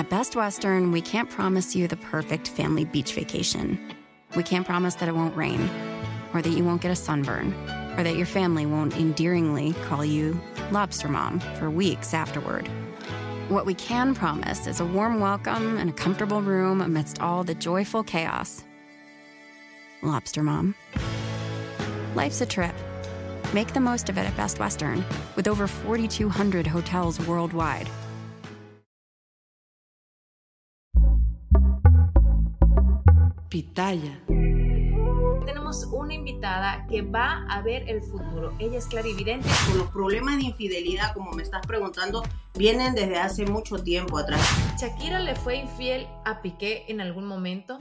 At Best Western, we can't promise you the perfect family beach vacation. We can't promise that it won't rain, or that you won't get a sunburn, or that your family won't endearingly call you Lobster Mom for weeks afterward. What we can promise is a warm welcome and a comfortable room amidst all the joyful chaos. Lobster Mom. Life's a trip. Make the most of it at Best Western, with over 4,200 hotels worldwide. Pitaya. Tenemos una invitada que va a ver el futuro. Ella es clarividente. Los problemas de infidelidad, como me estás preguntando, vienen desde hace mucho tiempo atrás. Shakira le fue infiel a Piqué en algún momento.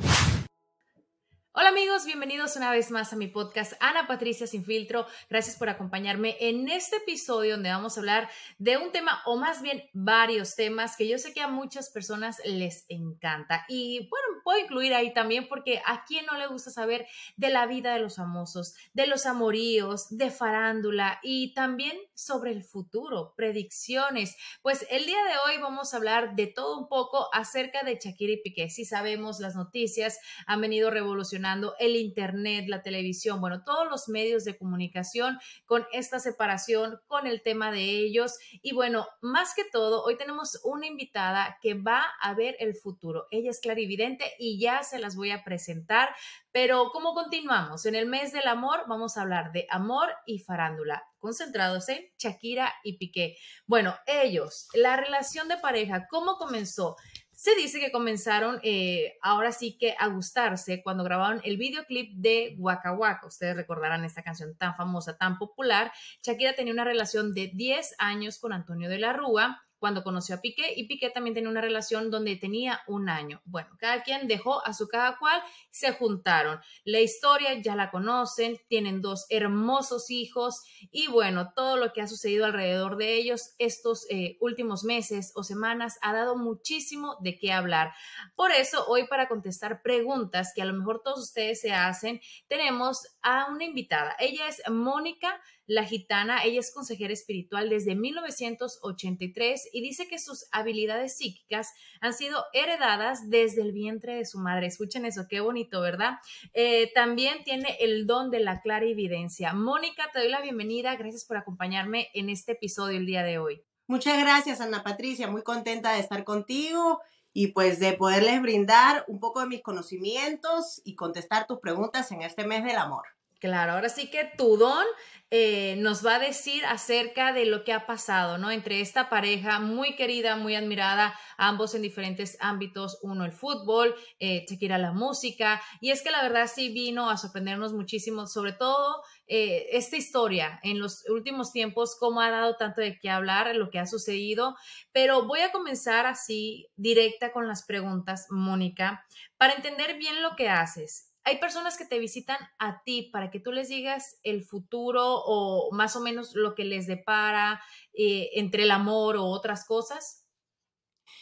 Hola amigos, bienvenidos una vez más a mi podcast Ana Patricia Sin Filtro. Gracias por acompañarme en este episodio donde vamos a hablar de un tema o más bien varios temas que yo sé que a muchas personas les encanta. Y bueno, puedo incluir ahí también porque a quién no le gusta saber de la vida de los famosos, de los amoríos, de farándula y también sobre el futuro, predicciones. Pues el día de hoy vamos a hablar de todo un poco acerca de Shakira y Piqué. Si sabemos, las noticias han venido revolucionando el Internet, la televisión, bueno, todos los medios de comunicación con esta separación, con el tema de ellos. Y bueno, más que todo, hoy tenemos una invitada que va a ver el futuro. Ella es clarividente y ya se las voy a presentar. Pero ¿cómo continuamos? En el mes del amor vamos a hablar de amor y farándula, concentrados en Shakira y Piqué. Bueno, ellos, la relación de pareja, ¿cómo comenzó? Se dice que comenzaron eh, ahora sí que a gustarse cuando grabaron el videoclip de Waka Waka. Ustedes recordarán esta canción tan famosa, tan popular. Shakira tenía una relación de 10 años con Antonio de la Rúa cuando conoció a Piqué y Piqué también tenía una relación donde tenía un año. Bueno, cada quien dejó a su cada cual, se juntaron. La historia ya la conocen, tienen dos hermosos hijos y bueno, todo lo que ha sucedido alrededor de ellos estos eh, últimos meses o semanas ha dado muchísimo de qué hablar. Por eso, hoy para contestar preguntas que a lo mejor todos ustedes se hacen, tenemos a una invitada. Ella es Mónica la gitana, ella es consejera espiritual desde 1983 y dice que sus habilidades psíquicas han sido heredadas desde el vientre de su madre. Escuchen eso, qué bonito, ¿verdad? Eh, también tiene el don de la clara evidencia. Mónica, te doy la bienvenida. Gracias por acompañarme en este episodio el día de hoy. Muchas gracias, Ana Patricia. Muy contenta de estar contigo y pues de poderles brindar un poco de mis conocimientos y contestar tus preguntas en este mes del amor. Claro, ahora sí que tu don eh, nos va a decir acerca de lo que ha pasado, ¿no? Entre esta pareja muy querida, muy admirada, ambos en diferentes ámbitos, uno el fútbol, eh, Shakira la música, y es que la verdad sí vino a sorprendernos muchísimo, sobre todo eh, esta historia en los últimos tiempos, cómo ha dado tanto de qué hablar, lo que ha sucedido, pero voy a comenzar así, directa con las preguntas, Mónica, para entender bien lo que haces hay personas que te visitan a ti para que tú les digas el futuro o más o menos lo que les depara eh, entre el amor o otras cosas.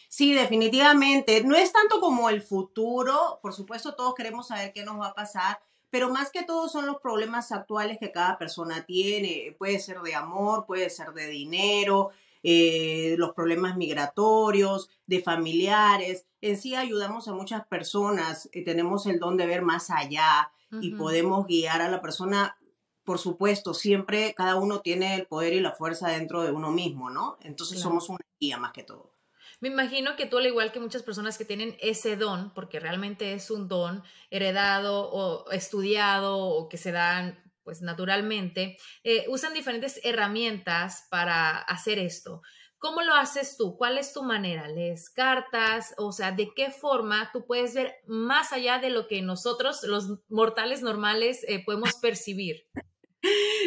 Sí, definitivamente. No es tanto como el futuro, por supuesto todos queremos saber qué nos va a pasar, pero más que todo son los problemas actuales que cada persona tiene. Puede ser de amor, puede ser de dinero, eh, los problemas migratorios, de familiares. En sí ayudamos a muchas personas, y tenemos el don de ver más allá y podemos guiar a la persona. Por supuesto, siempre cada uno tiene el poder y la fuerza dentro de uno mismo, ¿no? Entonces somos una guía más que todo. Me imagino que tú, al igual que muchas personas que tienen ese don, porque realmente es un don heredado o estudiado o que se dan pues naturalmente, eh, usan diferentes herramientas para hacer esto. ¿Cómo lo haces tú? ¿Cuál es tu manera? ¿Lees cartas? O sea, ¿de qué forma tú puedes ver más allá de lo que nosotros, los mortales normales, eh, podemos percibir?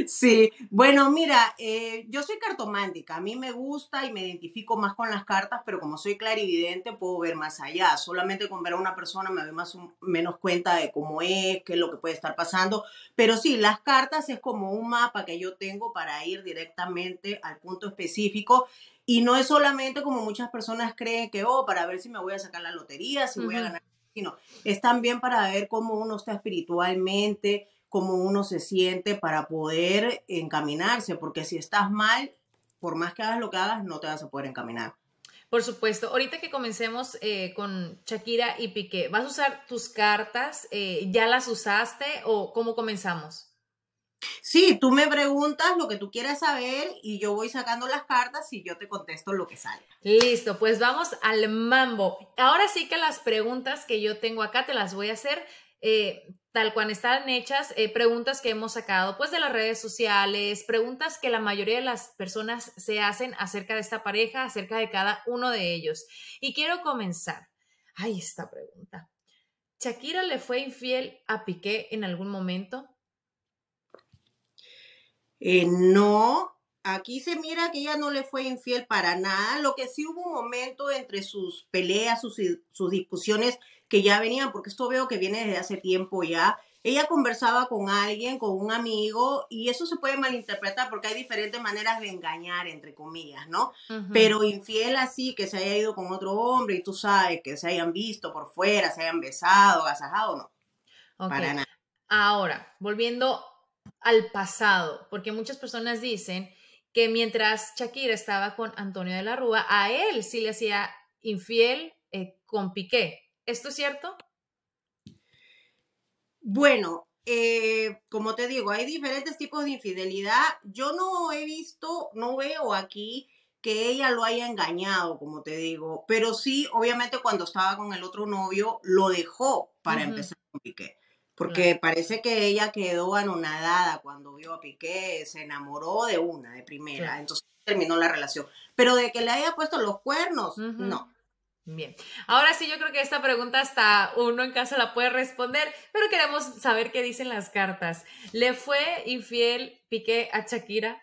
Sí, bueno, mira, eh, yo soy cartomántica, a mí me gusta y me identifico más con las cartas, pero como soy clarividente puedo ver más allá. Solamente con ver a una persona me doy más o menos cuenta de cómo es, qué es lo que puede estar pasando. Pero sí, las cartas es como un mapa que yo tengo para ir directamente al punto específico. Y no es solamente como muchas personas creen que, oh, para ver si me voy a sacar la lotería, si voy a ganar, sino es también para ver cómo uno está espiritualmente, cómo uno se siente para poder encaminarse, porque si estás mal, por más que hagas lo que hagas, no te vas a poder encaminar. Por supuesto. Ahorita que comencemos eh, con Shakira y Piqué, ¿vas a usar tus cartas? Eh, ¿Ya las usaste o cómo comenzamos? Sí, tú me preguntas lo que tú quieras saber y yo voy sacando las cartas y yo te contesto lo que sale. Listo, pues vamos al mambo. Ahora sí que las preguntas que yo tengo acá te las voy a hacer eh, tal cual están hechas, eh, preguntas que hemos sacado pues de las redes sociales, preguntas que la mayoría de las personas se hacen acerca de esta pareja, acerca de cada uno de ellos. Y quiero comenzar. Ay, esta pregunta. ¿Shakira le fue infiel a Piqué en algún momento? Eh, no, aquí se mira que ella no le fue infiel para nada. Lo que sí hubo un momento entre sus peleas, sus, sus discusiones que ya venían, porque esto veo que viene desde hace tiempo ya. Ella conversaba con alguien, con un amigo, y eso se puede malinterpretar porque hay diferentes maneras de engañar, entre comillas, ¿no? Pero infiel así, que se haya ido con otro hombre y tú sabes que se hayan visto por fuera, se hayan besado, agasajado, no. Para nada. Ahora, volviendo al pasado, porque muchas personas dicen que mientras Shakira estaba con Antonio de la Rúa, a él sí le hacía infiel eh, con Piqué. ¿Esto es cierto? Bueno, eh, como te digo, hay diferentes tipos de infidelidad. Yo no he visto, no veo aquí que ella lo haya engañado, como te digo, pero sí, obviamente cuando estaba con el otro novio, lo dejó para empezar con Piqué. Porque parece que ella quedó anonadada cuando vio a Piqué, se enamoró de una, de primera, entonces terminó la relación. Pero de que le haya puesto los cuernos, no. Bien, ahora sí yo creo que esta pregunta hasta uno en casa la puede responder, pero queremos saber qué dicen las cartas. ¿Le fue infiel Piqué a Shakira?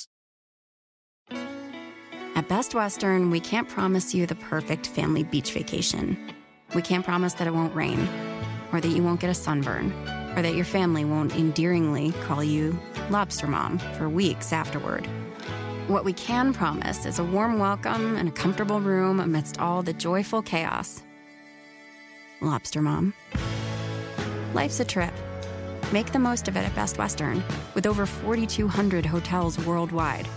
At Best Western, we can't promise you the perfect family beach vacation. We can't promise that it won't rain, or that you won't get a sunburn, or that your family won't endearingly call you Lobster Mom for weeks afterward. What we can promise is a warm welcome and a comfortable room amidst all the joyful chaos. Lobster Mom. Life's a trip. Make the most of it at Best Western, with over 4,200 hotels worldwide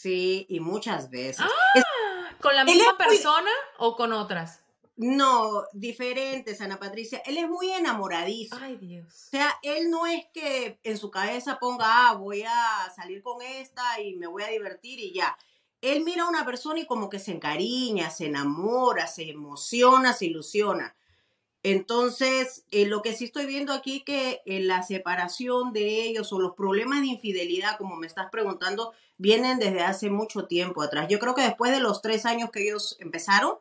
Sí, y muchas veces. ¡Ah! ¿Con la misma persona o con otras? No, diferentes, Ana Patricia. Él es muy enamoradizo. Ay, Dios. O sea, él no es que en su cabeza ponga, ah, voy a salir con esta y me voy a divertir y ya. Él mira a una persona y como que se encariña, se enamora, se emociona, se ilusiona. Entonces, eh, lo que sí estoy viendo aquí que eh, la separación de ellos o los problemas de infidelidad, como me estás preguntando, vienen desde hace mucho tiempo atrás. Yo creo que después de los tres años que ellos empezaron,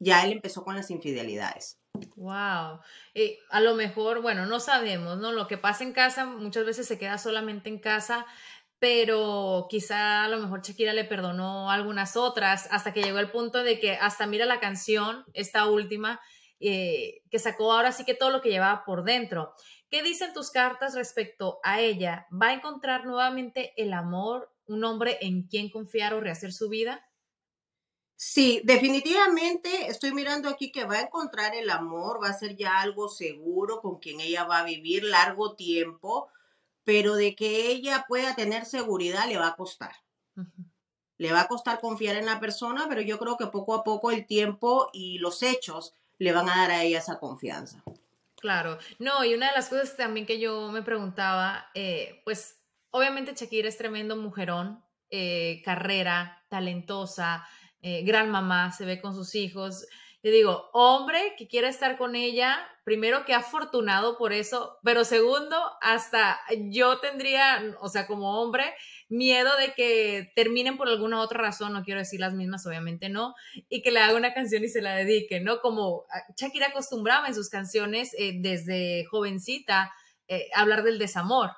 ya él empezó con las infidelidades. Wow. Eh, a lo mejor, bueno, no sabemos, ¿no? Lo que pasa en casa muchas veces se queda solamente en casa, pero quizá a lo mejor Shakira le perdonó algunas otras hasta que llegó el punto de que hasta mira la canción, esta última, eh, que sacó ahora sí que todo lo que llevaba por dentro. ¿Qué dicen tus cartas respecto a ella? ¿Va a encontrar nuevamente el amor, un hombre en quien confiar o rehacer su vida? Sí, definitivamente estoy mirando aquí que va a encontrar el amor, va a ser ya algo seguro con quien ella va a vivir largo tiempo, pero de que ella pueda tener seguridad le va a costar. Le va a costar confiar en la persona, pero yo creo que poco a poco el tiempo y los hechos le van a dar a ella esa confianza. Claro, no, y una de las cosas también que yo me preguntaba, eh, pues obviamente Shakira es tremendo mujerón, eh, carrera, talentosa, eh, gran mamá, se ve con sus hijos. Yo digo, hombre que quiera estar con ella, primero que afortunado por eso, pero segundo, hasta yo tendría, o sea, como hombre, miedo de que terminen por alguna otra razón, no quiero decir las mismas, obviamente no, y que le haga una canción y se la dedique, ¿no? Como ah, Shakira acostumbraba en sus canciones eh, desde jovencita eh, hablar del desamor.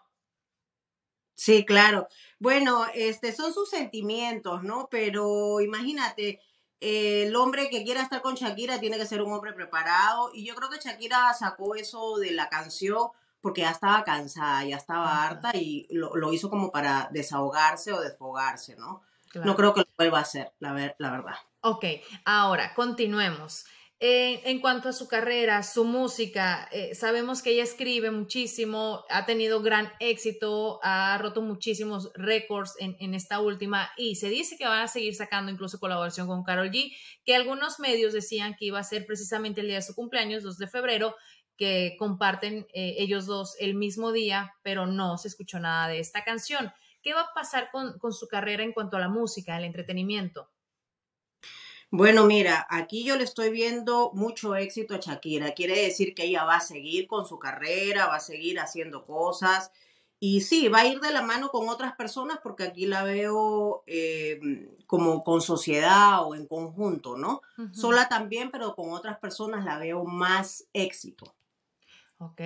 Sí, claro. Bueno, este son sus sentimientos, ¿no? Pero imagínate, el hombre que quiera estar con Shakira tiene que ser un hombre preparado y yo creo que Shakira sacó eso de la canción porque ya estaba cansada, ya estaba harta y lo, hizo como para desahogarse o desfogarse, ¿no? No creo que lo vuelva a hacer, la, la verdad. Ok, ahora continuemos. En cuanto a su carrera, su música, eh, sabemos que ella escribe muchísimo, ha tenido gran éxito, ha roto muchísimos récords en, esta última y se dice que va a seguir sacando incluso colaboración con Carol G, que algunos medios decían que iba a ser precisamente el día de su cumpleaños, 2 de febrero, que comparten eh, ellos dos el mismo día, pero no se escuchó nada de esta canción. ¿Qué va a pasar con, con su carrera en cuanto a la música, el entretenimiento? Bueno, mira, aquí yo le estoy viendo mucho éxito a Shakira. Quiere decir que ella va a seguir con su carrera, va a seguir haciendo cosas. Y sí, va a ir de la mano con otras personas porque aquí la veo eh, como con sociedad o en conjunto, ¿no? Sola también, pero con otras personas la veo más éxito. Ok,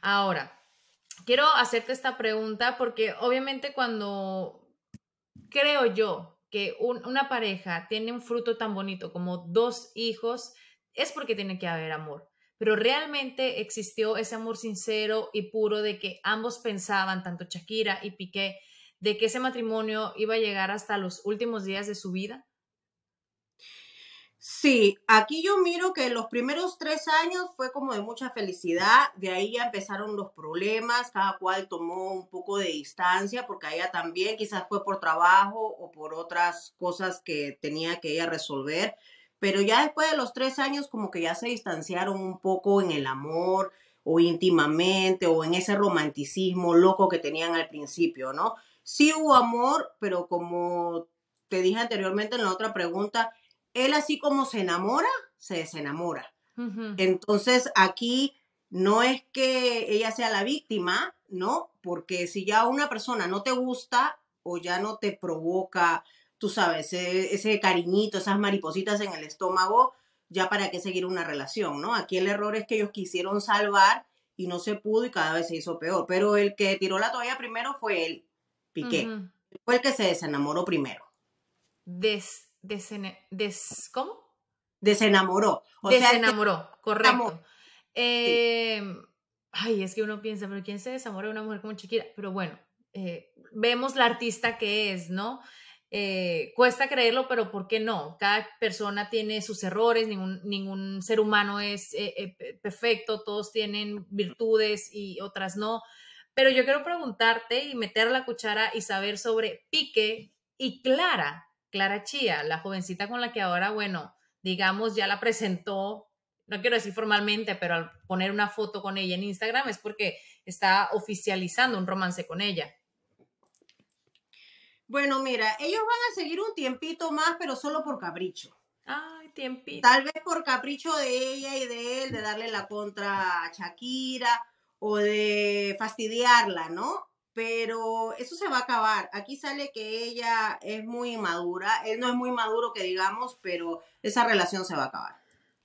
ahora, quiero hacerte esta pregunta porque obviamente cuando creo yo que una pareja tiene un fruto tan bonito como dos hijos, es porque tiene que haber amor. Pero realmente existió ese amor sincero y puro de que ambos pensaban, tanto Shakira y Piqué, de que ese matrimonio iba a llegar hasta los últimos días de su vida. Sí, aquí yo miro que los primeros tres años fue como de mucha felicidad, de ahí ya empezaron los problemas, cada cual tomó un poco de distancia, porque ella también quizás fue por trabajo o por otras cosas que tenía que ella resolver, pero ya después de los tres años como que ya se distanciaron un poco en el amor o íntimamente o en ese romanticismo loco que tenían al principio, ¿no? Sí hubo amor, pero como te dije anteriormente en la otra pregunta, él así como se enamora, se desenamora. Entonces aquí no es que ella sea la víctima, ¿no? Porque si ya una persona no te gusta o ya no te provoca, tú sabes, ese, ese cariñito, esas maripositas en el estómago, ya para qué seguir una relación, ¿no? Aquí el error es que ellos quisieron salvar y no se pudo y cada vez se hizo peor. Pero el que tiró la toalla primero fue él, Piqué. Fue el que se desenamoró primero. Des des ¿Cómo? Desenamoró. desenamoró, correcto. Em, ay, es que uno piensa, pero ¿quién se desamora de una mujer como Shakira? Pero bueno, eh, vemos la artista que es, ¿no? Eh, cuesta creerlo, pero ¿por qué no? Cada persona tiene sus errores, ningún, ningún ser humano es eh, perfecto, todos tienen virtudes y otras no. Pero yo quiero preguntarte y meter la cuchara y saber sobre Pique y Clara. Clara Chía, la jovencita con la que ahora, bueno, digamos, ya la presentó, no quiero decir formalmente, pero al poner una foto con ella en Instagram es porque está oficializando un romance con ella. Bueno, mira, ellos van a seguir un tiempito más, pero solo por capricho. Ay, tiempito. Tal vez por capricho de ella y de él, de darle la contra a Shakira o de fastidiarla, ¿no? Pero eso se va a acabar. Aquí sale que ella es muy madura, él no es muy maduro que digamos, pero esa relación se va a acabar.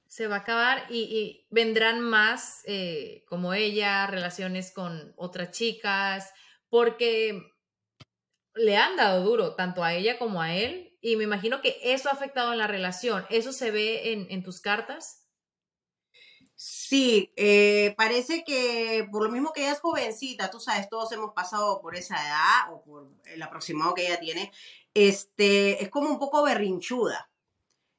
Se va a acabar y, vendrán más eh, como ella, relaciones con otras chicas, porque le han dado duro tanto a ella como a él y me imagino que eso ha afectado en la relación. ¿Eso se ve en, en tus cartas? Sí, eh, parece que por lo mismo que ella es jovencita, tú sabes, todos hemos pasado por esa edad o por el aproximado que ella tiene, este, es como un poco berrinchuda.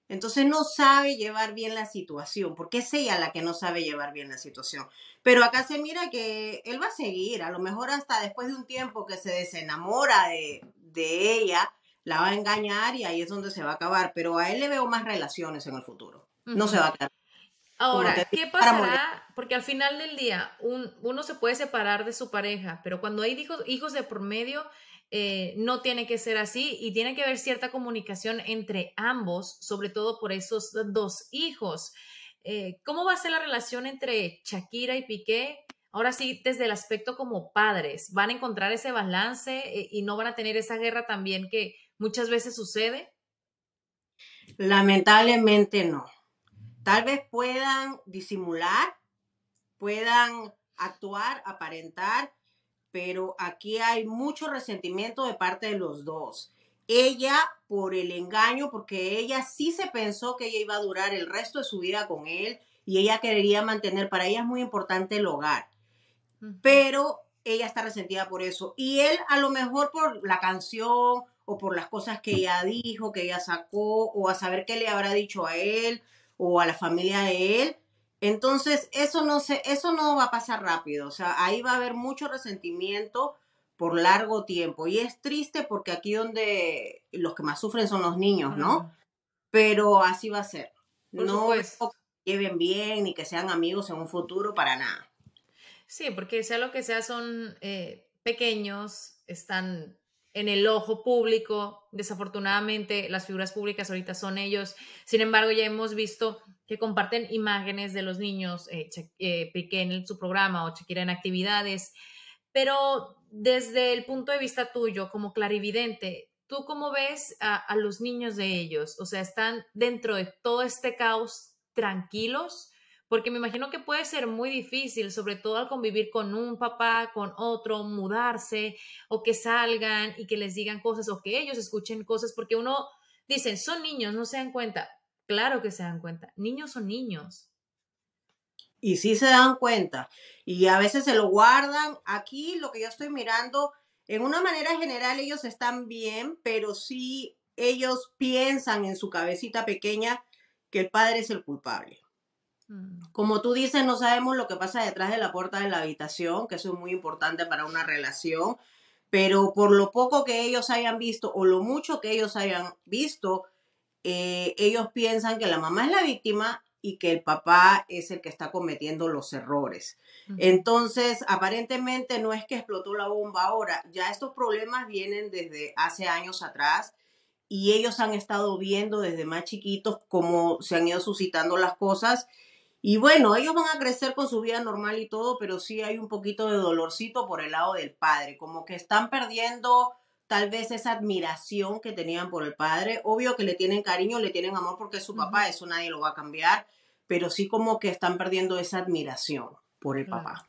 Entonces no sabe llevar bien la situación, porque es ella la que no sabe llevar bien la situación. Pero acá se mira que él va a seguir, a lo mejor hasta después de un tiempo que se desenamora de, de ella, la va a engañar y ahí es donde se va a acabar. Pero a él le veo más relaciones en el futuro. No se va a quedar Ahora, ¿qué pasará? Porque al final del día uno se puede separar de su pareja, pero cuando hay hijos, hijos de por medio, eh, no tiene que ser así y tiene que haber cierta comunicación entre ambos, sobre todo por esos dos hijos. Eh, ¿Cómo va a ser la relación entre Shakira y Piqué? Ahora sí, desde el aspecto como padres, ¿van a encontrar ese balance eh, y no van a tener esa guerra también que muchas veces sucede? Lamentablemente no. Tal vez puedan disimular, puedan actuar, aparentar, pero aquí hay mucho resentimiento de parte de los dos. Ella por el engaño, porque ella sí se pensó que ella iba a durar el resto de su vida con él y ella quería mantener, para ella es muy importante el hogar, pero ella está resentida por eso. Y él a lo mejor por la canción o por las cosas que ella dijo, que ella sacó, o a saber qué le habrá dicho a él o a la familia de él. Entonces, eso no se, eso no va a pasar rápido. O sea, ahí va a haber mucho resentimiento por largo tiempo. Y es triste porque aquí donde los que más sufren son los niños, ¿no? Pero así va a ser. no es que lleven bien ni que sean amigos en un futuro para nada. Sí, porque sea lo que sea, son eh, pequeños, están en el ojo público. Desafortunadamente, las figuras públicas ahorita son ellos. Sin embargo, ya hemos visto que comparten imágenes de los niños, eh, eh en su programa o Shakira en actividades. Pero desde el punto de vista tuyo, como clarividente, ¿tú cómo ves a, a los niños de ellos? O sea, ¿están dentro de todo este caos tranquilos? Porque me imagino que puede ser muy difícil, sobre todo al convivir con un papá, con otro, mudarse o que salgan y que les digan cosas o que ellos escuchen cosas, porque uno dice, son niños, no se dan cuenta. Claro que se dan cuenta, niños son niños. Y sí se dan cuenta. Y a veces se lo guardan. Aquí lo que yo estoy mirando, en una manera general ellos están bien, pero sí ellos piensan en su cabecita pequeña que el padre es el culpable. Mm. Como tú dices, no sabemos lo que pasa detrás de la puerta de la habitación, que eso es muy importante para una relación, pero por lo poco que ellos hayan visto o lo mucho que ellos hayan visto, eh, ellos piensan que la mamá es la víctima y que el papá es el que está cometiendo los errores. Entonces, aparentemente no es que explotó la bomba ahora, ya estos problemas vienen desde hace años atrás y ellos han estado viendo desde más chiquitos cómo se han ido suscitando las cosas y bueno, ellos van a crecer con su vida normal y todo, pero sí hay un poquito de dolorcito por el lado del padre, como que están perdiendo tal vez esa admiración que tenían por el padre. Obvio que le tienen cariño, le tienen amor porque es su papá, eso nadie lo va a cambiar, pero sí como que están perdiendo esa admiración por el papá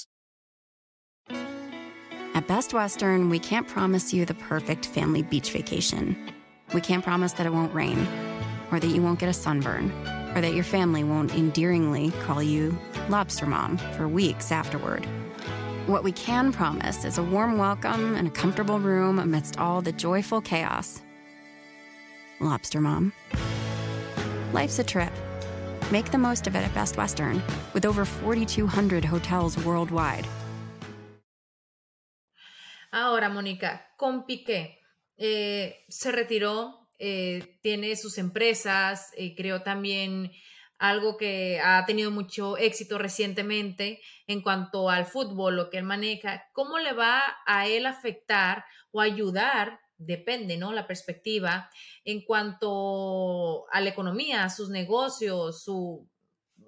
At Best Western, we can't promise you the perfect family beach vacation. We can't promise that it won't rain, or that you won't get a sunburn, or that your family won't endearingly call you Lobster Mom for weeks afterward. What we can promise is a warm welcome and a comfortable room amidst all the joyful chaos. Lobster Mom. Life's a trip. Make the most of it at Best Western, with over 4,200 hotels worldwide Ahora, Mónica, con Piqué, eh, se retiró, eh, tiene sus empresas, eh, creó también algo que ha tenido mucho éxito recientemente en cuanto al fútbol, lo que él maneja. ¿Cómo le va a él afectar o ayudar? Depende, ¿no? La perspectiva en cuanto a la economía, sus negocios, su,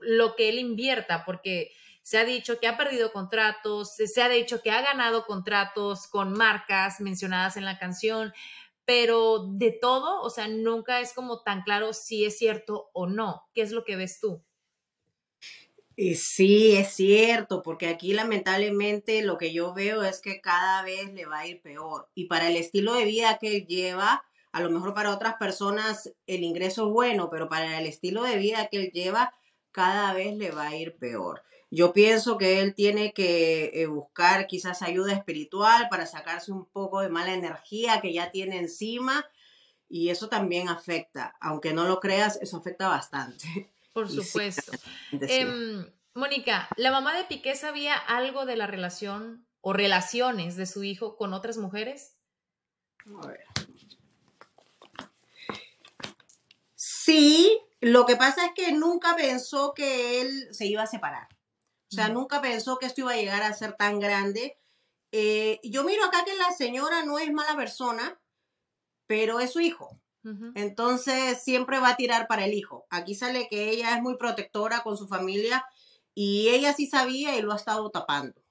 lo que él invierta, porque se ha dicho que ha perdido contratos, se ha dicho que ha ganado contratos con marcas mencionadas en la canción, pero de todo, o sea, nunca es como tan claro si es cierto o no. ¿Qué es lo que ves tú? Sí, es cierto, porque aquí lamentablemente lo que yo veo es que cada vez le va a ir peor. Y para el estilo de vida que él lleva, a lo mejor para otras personas el ingreso es bueno, pero para el estilo de vida que él lleva, cada vez le va a ir peor. Yo pienso que él tiene que eh, buscar quizás ayuda espiritual para sacarse un poco de mala energía que ya tiene encima y eso también afecta, aunque no lo creas, eso afecta bastante. Por supuesto. Em, Mónica, ¿la mamá de Piqué sabía algo de la relación o relaciones de su hijo con otras mujeres? A ver. Sí, lo que pasa es que nunca pensó que él se iba a separar. O sea, nunca pensó que esto iba a llegar a ser tan grande. Eh, yo miro acá que la señora no es mala persona, pero es su hijo. Entonces siempre va a tirar para el hijo. Aquí sale que ella es muy protectora con su familia y ella sí sabía y lo ha estado tapando.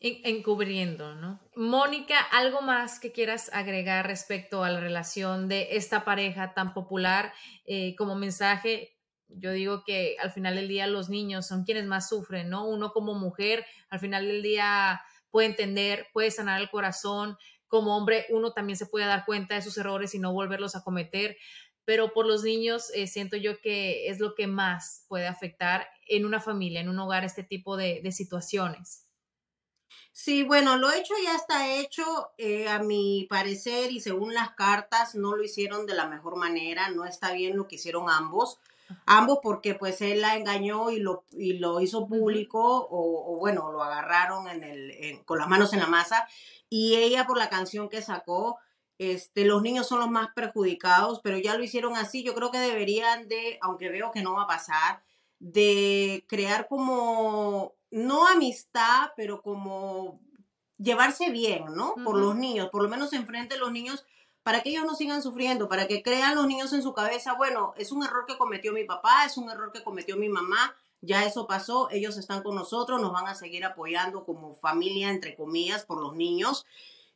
encubriendo, ¿no? Mónica, ¿algo más que quieras agregar respecto a la relación de esta pareja tan popular eh, como mensaje? Yo digo que al final del día los niños son quienes más sufren, ¿no? Uno como mujer, al final del día puede entender, puede sanar el corazón. Como hombre, uno también se puede dar cuenta de sus errores y no volverlos a cometer. Pero por los niños, eh, siento yo que es lo que más puede afectar en una familia, en un hogar, este tipo de, situaciones. Sí, bueno, lo hecho ya está hecho. Eh, a mi parecer y según las cartas, no lo hicieron de la mejor manera. No está bien lo que hicieron ambos ambos porque pues él la engañó y lo, y lo hizo público o, bueno, lo agarraron en el, con las manos en la masa. Y ella por la canción que sacó, este, los niños son los más perjudicados, pero ya lo hicieron así, yo creo que deberían de, aunque veo que no va a pasar, de crear como, no amistad, pero como llevarse bien, ¿no? Por los niños, por lo menos enfrente de los niños para que ellos no sigan sufriendo, para que crean los niños en su cabeza, bueno, es un error que cometió mi papá, es un error que cometió mi mamá, ya eso pasó, ellos están con nosotros, nos van a seguir apoyando como familia, entre comillas, por los niños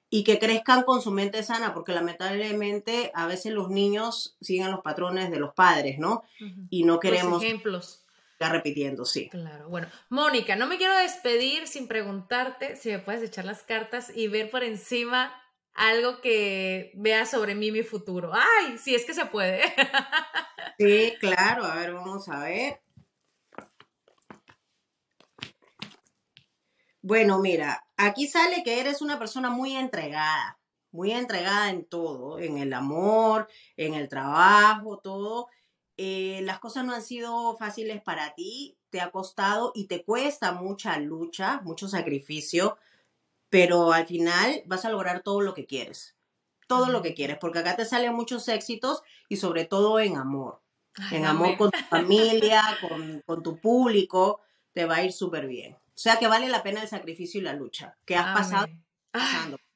y que crezcan con su mente sana, porque lamentablemente a veces los niños siguen los patrones de los padres, ¿no? Y no queremos... ejemplos. Estar repitiendo, sí. Claro, bueno. Mónica, no me quiero despedir sin preguntarte si me puedes echar las cartas y ver por encima algo que vea sobre mí mi futuro. Ay, sí, es que se puede. sí, claro. A ver, vamos a ver. Bueno, mira, aquí sale que eres una persona muy entregada, muy entregada en todo, en el amor, en el trabajo, todo. Eh, las cosas no han sido fáciles para ti, te ha costado y te cuesta mucha lucha, mucho sacrificio pero al final vas a lograr todo lo que quieres, todo lo que quieres, porque acá te salen muchos éxitos y sobre todo en amor, en amor con tu familia, con, tu público, te va a ir súper bien. O sea que vale la pena el sacrificio y la lucha que has pasado.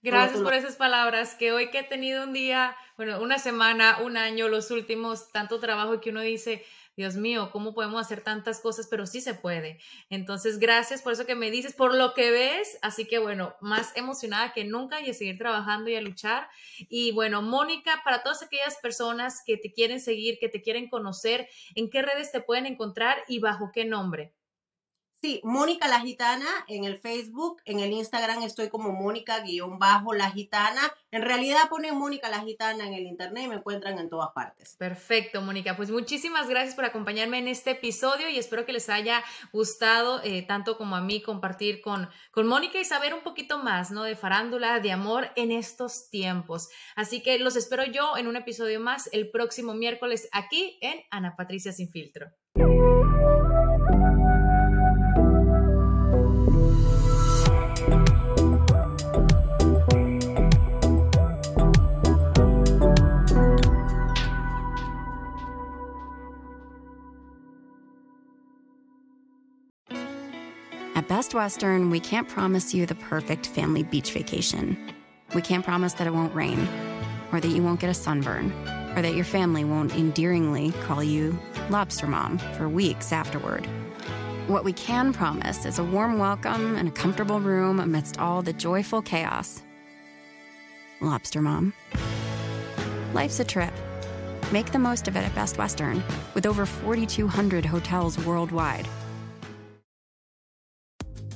Gracias por esas palabras, que hoy que he tenido un día, bueno, una semana, un año, los últimos, tanto trabajo que uno dice, Dios mío, ¿cómo podemos hacer tantas cosas? Pero sí se puede. Entonces, gracias por eso que me dices, por lo que ves. Así que bueno, más emocionada que nunca y a seguir trabajando y a luchar. Y bueno, Mónica, para todas aquellas personas que te quieren seguir, que te quieren conocer, ¿en qué redes te pueden encontrar y bajo qué nombre? Sí, Mónica la Gitana en el Facebook, en el Instagram estoy como Mónica-la Gitana. En realidad ponen Mónica la Gitana en el internet y me encuentran en todas partes. Perfecto, Mónica. Pues muchísimas gracias por acompañarme en este episodio y espero que les haya gustado eh, tanto como a mí compartir con, con Mónica y saber un poquito más, ¿no? De farándula, de amor en estos tiempos. Así que los espero yo en un episodio más el próximo miércoles aquí en Ana Patricia Sin Filtro. Best Western, we can't promise you the perfect family beach vacation. We can't promise that it won't rain, or that you won't get a sunburn, or that your family won't endearingly call you Lobster Mom for weeks afterward. What we can promise is a warm welcome and a comfortable room amidst all the joyful chaos. Lobster Mom. Life's a trip. Make the most of it at Best Western, with over 4,200 hotels worldwide